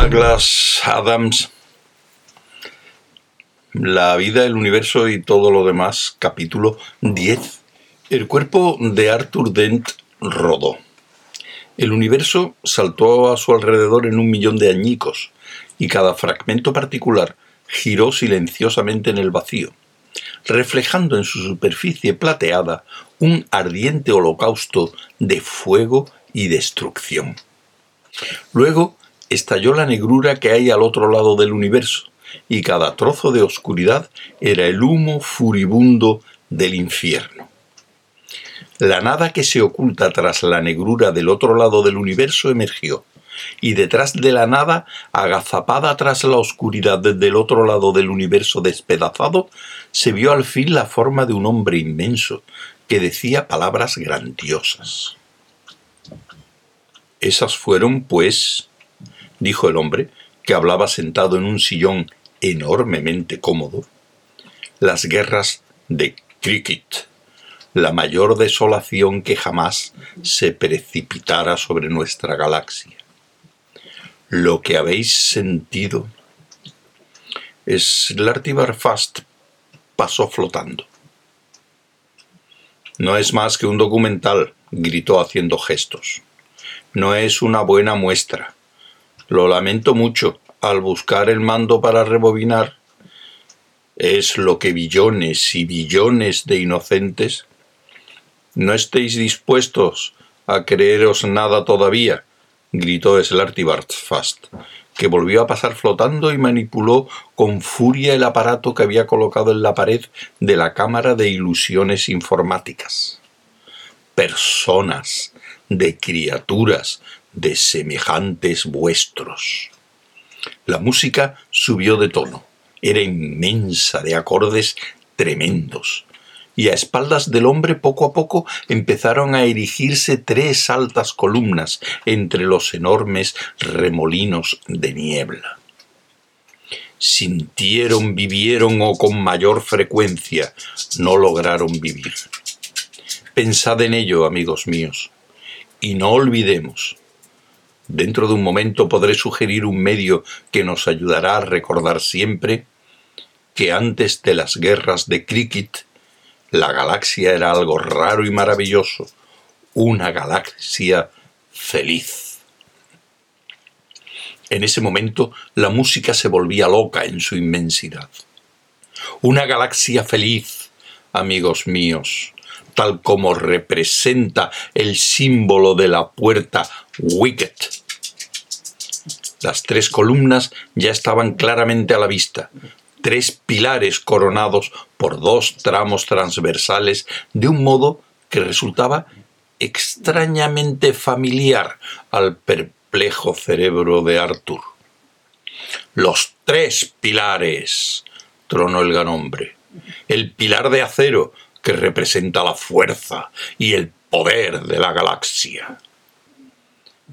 Douglas Adams, La vida, el universo y todo lo demás, capítulo 10. El cuerpo de Arthur Dent rodó. El universo saltó a su alrededor en un millón de añicos, y cada fragmento particular giró silenciosamente en el vacío, reflejando en su superficie plateada un ardiente holocausto de fuego y destrucción. Luego estalló la negrura que hay al otro lado del universo, y cada trozo de oscuridad era el humo furibundo del infierno. La nada que se oculta tras la negrura del otro lado del universo emergió, y detrás de la nada, agazapada tras la oscuridad del otro lado del universo despedazado, se vio al fin la forma de un hombre inmenso, que decía palabras grandiosas. Esas fueron, pues, dijo el hombre, que hablaba sentado en un sillón enormemente cómodo, las guerras de Cricket, la mayor desolación que jamás se precipitara sobre nuestra galaxia. Lo que habéis sentido es Fast pasó flotando. No es más que un documental, gritó haciendo gestos. No es una buena muestra. Lo lamento mucho, al buscar el mando para rebobinar, es lo que billones y billones de inocentes. No estéis dispuestos a creeros nada todavía, gritó Fast, que volvió a pasar flotando y manipuló con furia el aparato que había colocado en la pared de la cámara de ilusiones informáticas. Personas, de criaturas, de semejantes vuestros. La música subió de tono, era inmensa de acordes tremendos, y a espaldas del hombre poco a poco empezaron a erigirse tres altas columnas entre los enormes remolinos de niebla. Sintieron, vivieron o con mayor frecuencia no lograron vivir. Pensad en ello, amigos míos, y no olvidemos Dentro de un momento podré sugerir un medio que nos ayudará a recordar siempre que antes de las guerras de Cricket, la galaxia era algo raro y maravilloso, una galaxia feliz. En ese momento la música se volvía loca en su inmensidad. Una galaxia feliz, amigos míos, tal como representa el símbolo de la puerta Wicket. Las tres columnas ya estaban claramente a la vista, tres pilares coronados por dos tramos transversales de un modo que resultaba extrañamente familiar al perplejo cerebro de Arthur. Los tres pilares, tronó el gran hombre. El pilar de acero, que representa la fuerza y el poder de la galaxia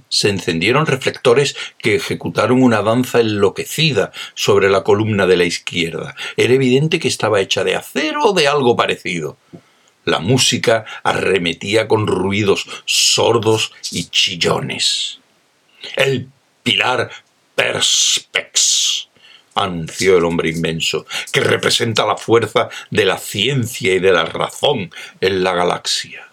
se encendieron reflectores que ejecutaron una danza enloquecida sobre la columna de la izquierda. Era evidente que estaba hecha de acero o de algo parecido. La música arremetía con ruidos sordos y chillones. El pilar Perspex, anunció el hombre inmenso, que representa la fuerza de la ciencia y de la razón en la galaxia.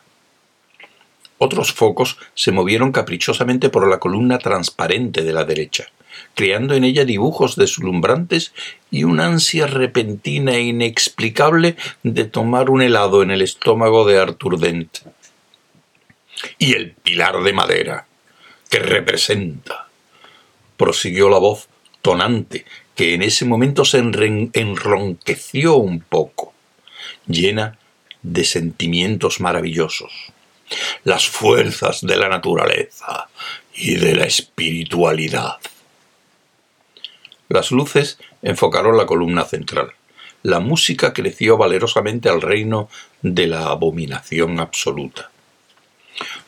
Otros focos se movieron caprichosamente por la columna transparente de la derecha, creando en ella dibujos deslumbrantes y una ansia repentina e inexplicable de tomar un helado en el estómago de Arthur Dent. Y el pilar de madera, que representa, prosiguió la voz tonante, que en ese momento se enronqueció un poco, llena de sentimientos maravillosos las fuerzas de la naturaleza y de la espiritualidad. Las luces enfocaron la columna central. La música creció valerosamente al reino de la abominación absoluta.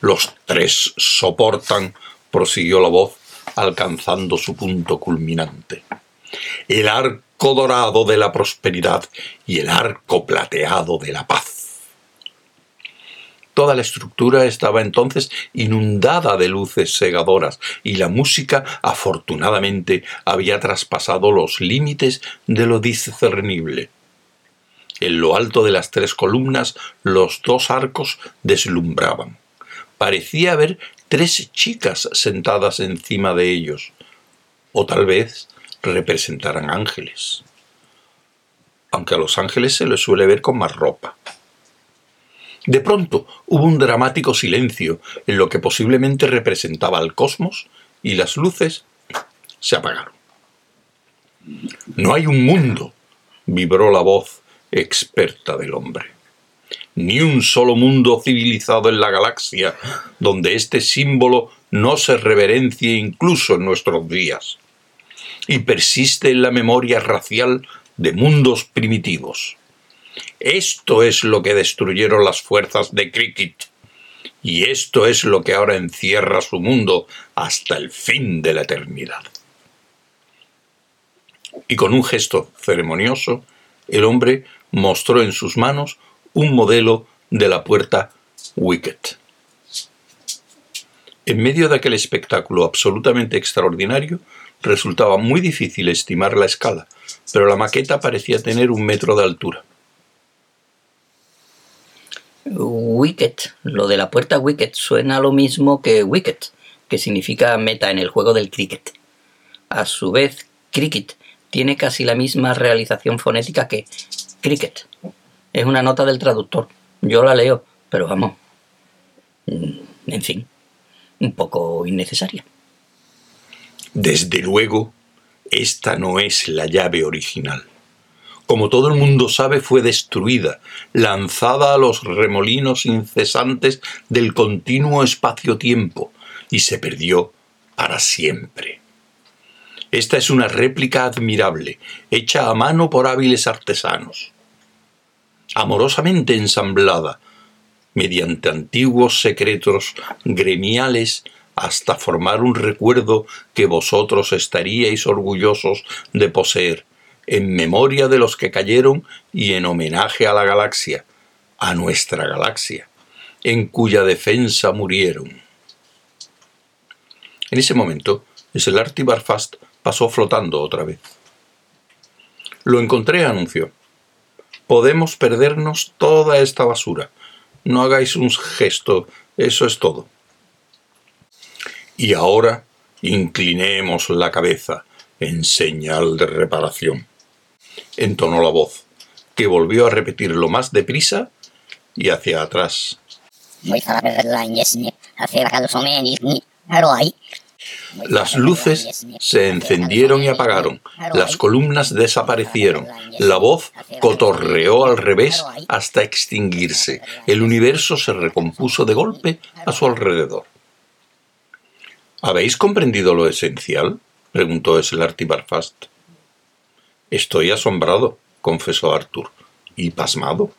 Los tres soportan, prosiguió la voz, alcanzando su punto culminante. El arco dorado de la prosperidad y el arco plateado de la paz Toda la estructura estaba entonces inundada de luces segadoras y la música, afortunadamente, había traspasado los límites de lo discernible. En lo alto de las tres columnas los dos arcos deslumbraban. Parecía haber tres chicas sentadas encima de ellos, o tal vez representaran ángeles, aunque a los ángeles se les suele ver con más ropa. De pronto hubo un dramático silencio en lo que posiblemente representaba al cosmos y las luces se apagaron. No hay un mundo, vibró la voz experta del hombre. Ni un solo mundo civilizado en la galaxia donde este símbolo no se reverencie incluso en nuestros días. Y persiste en la memoria racial de mundos primitivos. Esto es lo que destruyeron las fuerzas de Cricket. Y esto es lo que ahora encierra su mundo hasta el fin de la eternidad. Y con un gesto ceremonioso, el hombre mostró en sus manos un modelo de la puerta Wicket. En medio de aquel espectáculo absolutamente extraordinario, resultaba muy difícil estimar la escala, pero la maqueta parecía tener un metro de altura. Wicket, lo de la puerta Wicket suena lo mismo que Wicket, que significa meta en el juego del cricket. A su vez, cricket tiene casi la misma realización fonética que cricket. Es una nota del traductor. Yo la leo, pero vamos. Mm, en fin, un poco innecesaria. Desde luego, esta no es la llave original como todo el mundo sabe, fue destruida, lanzada a los remolinos incesantes del continuo espacio-tiempo, y se perdió para siempre. Esta es una réplica admirable, hecha a mano por hábiles artesanos. Amorosamente ensamblada, mediante antiguos secretos gremiales, hasta formar un recuerdo que vosotros estaríais orgullosos de poseer, en memoria de los que cayeron y en homenaje a la galaxia, a nuestra galaxia, en cuya defensa murieron. En ese momento, el Arti Barfast pasó flotando otra vez. Lo encontré, anunció. Podemos perdernos toda esta basura. No hagáis un gesto, eso es todo. Y ahora inclinemos la cabeza en señal de reparación entonó la voz, que volvió a repetirlo más deprisa y hacia atrás. Las luces se encendieron y apagaron, las columnas desaparecieron, la voz cotorreó al revés hasta extinguirse, el universo se recompuso de golpe a su alrededor. ¿Habéis comprendido lo esencial? preguntó Slarty Barfast. Estoy asombrado, confesó Arthur, y pasmado.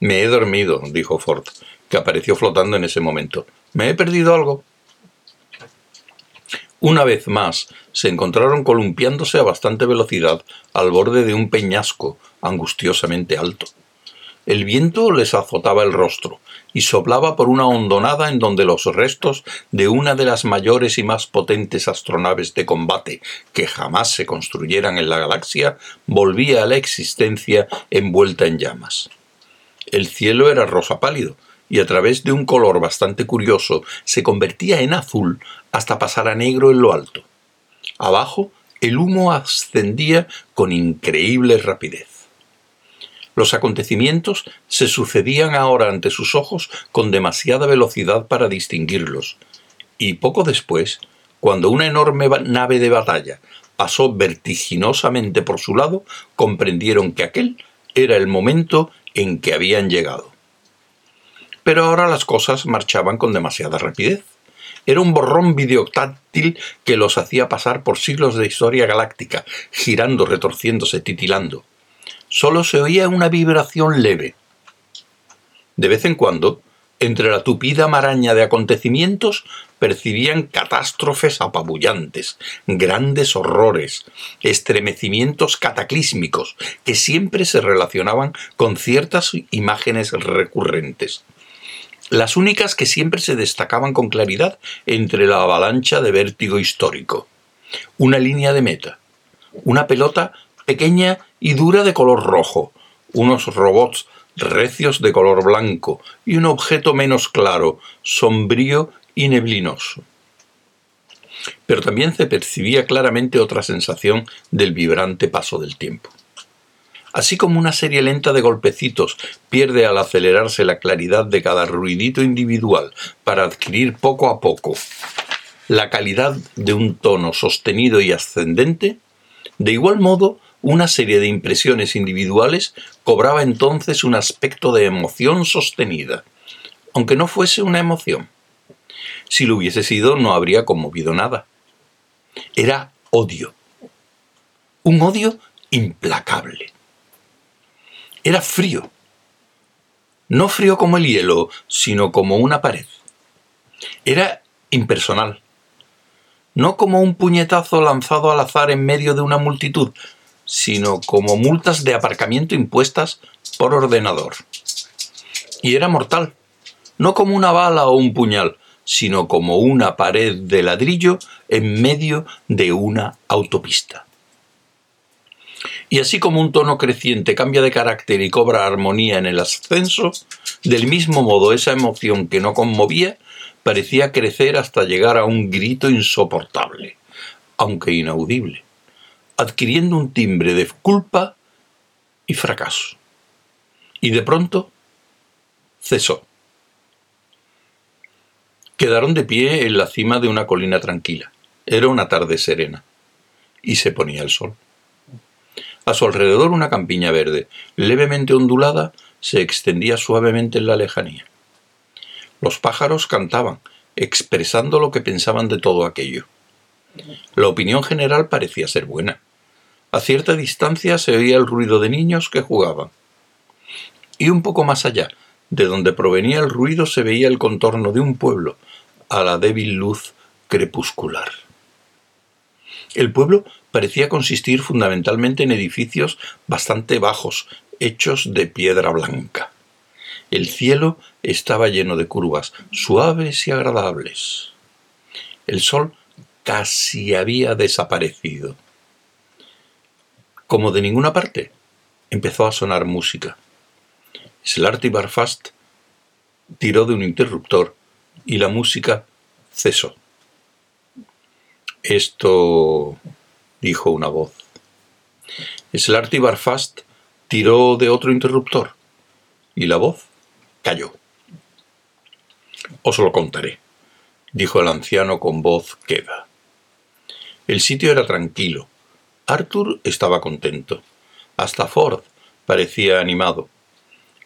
Me he dormido, dijo Ford, que apareció flotando en ese momento. ¿Me he perdido algo? Una vez más, se encontraron columpiándose a bastante velocidad al borde de un peñasco angustiosamente alto. El viento les azotaba el rostro y soplaba por una hondonada en donde los restos de una de las mayores y más potentes astronaves de combate que jamás se construyeran en la galaxia volvía a la existencia envuelta en llamas. El cielo era rosa pálido, y a través de un color bastante curioso se convertía en azul hasta pasar a negro en lo alto. Abajo el humo ascendía con increíble rapidez. Los acontecimientos se sucedían ahora ante sus ojos con demasiada velocidad para distinguirlos, y poco después, cuando una enorme nave de batalla pasó vertiginosamente por su lado, comprendieron que aquel era el momento en que habían llegado. Pero ahora las cosas marchaban con demasiada rapidez. Era un borrón videotáctil que los hacía pasar por siglos de historia galáctica, girando, retorciéndose, titilando solo se oía una vibración leve. De vez en cuando, entre la tupida maraña de acontecimientos, percibían catástrofes apabullantes, grandes horrores, estremecimientos cataclísmicos que siempre se relacionaban con ciertas imágenes recurrentes. las únicas que siempre se destacaban con claridad entre la avalancha de vértigo histórico. Una línea de meta, una pelota pequeña y dura de color rojo, unos robots recios de color blanco y un objeto menos claro, sombrío y neblinoso. Pero también se percibía claramente otra sensación del vibrante paso del tiempo. Así como una serie lenta de golpecitos pierde al acelerarse la claridad de cada ruidito individual para adquirir poco a poco la calidad de un tono sostenido y ascendente, de igual modo una serie de impresiones individuales cobraba entonces un aspecto de emoción sostenida, aunque no fuese una emoción. Si lo hubiese sido no habría conmovido nada. Era odio. Un odio implacable. Era frío. No frío como el hielo, sino como una pared. Era impersonal. No como un puñetazo lanzado al azar en medio de una multitud, sino como multas de aparcamiento impuestas por ordenador. Y era mortal, no como una bala o un puñal, sino como una pared de ladrillo en medio de una autopista. Y así como un tono creciente cambia de carácter y cobra armonía en el ascenso, del mismo modo esa emoción que no conmovía parecía crecer hasta llegar a un grito insoportable, aunque inaudible adquiriendo un timbre de culpa y fracaso. Y de pronto cesó. Quedaron de pie en la cima de una colina tranquila. Era una tarde serena y se ponía el sol. A su alrededor una campiña verde, levemente ondulada, se extendía suavemente en la lejanía. Los pájaros cantaban, expresando lo que pensaban de todo aquello. La opinión general parecía ser buena. A cierta distancia se oía el ruido de niños que jugaban. Y un poco más allá, de donde provenía el ruido, se veía el contorno de un pueblo, a la débil luz crepuscular. El pueblo parecía consistir fundamentalmente en edificios bastante bajos, hechos de piedra blanca. El cielo estaba lleno de curvas, suaves y agradables. El sol casi había desaparecido. Como de ninguna parte, empezó a sonar música. Slarty Barfast tiró de un interruptor y la música cesó. Esto, dijo una voz. Slarty Barfast tiró de otro interruptor y la voz cayó. Os lo contaré, dijo el anciano con voz queda. El sitio era tranquilo, Arthur estaba contento. Hasta Ford parecía animado.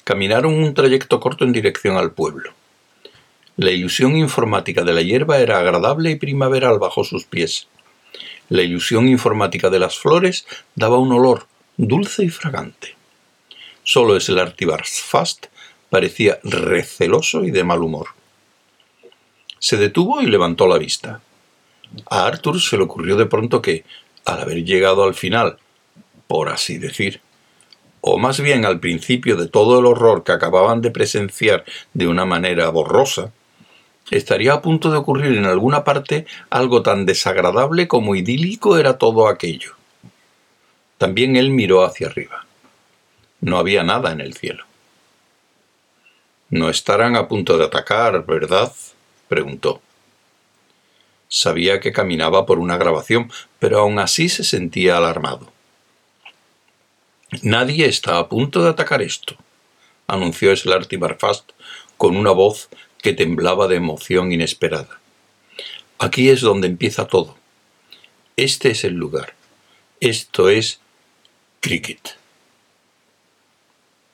Caminaron un trayecto corto en dirección al pueblo. La ilusión informática de la hierba era agradable y primaveral bajo sus pies. La ilusión informática de las flores daba un olor dulce y fragante. Solo es el Fast parecía receloso y de mal humor. Se detuvo y levantó la vista. A Arthur se le ocurrió de pronto que, al haber llegado al final, por así decir, o más bien al principio de todo el horror que acababan de presenciar de una manera borrosa, estaría a punto de ocurrir en alguna parte algo tan desagradable como idílico era todo aquello. También él miró hacia arriba. No había nada en el cielo. No estarán a punto de atacar, ¿verdad? preguntó. Sabía que caminaba por una grabación, pero aún así se sentía alarmado. Nadie está a punto de atacar esto, anunció Slarty Barfast con una voz que temblaba de emoción inesperada. Aquí es donde empieza todo. Este es el lugar. Esto es Cricket.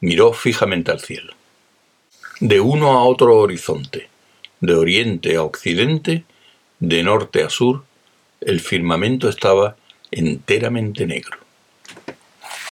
Miró fijamente al cielo. De uno a otro horizonte, de oriente a occidente, de norte a sur, el firmamento estaba enteramente negro.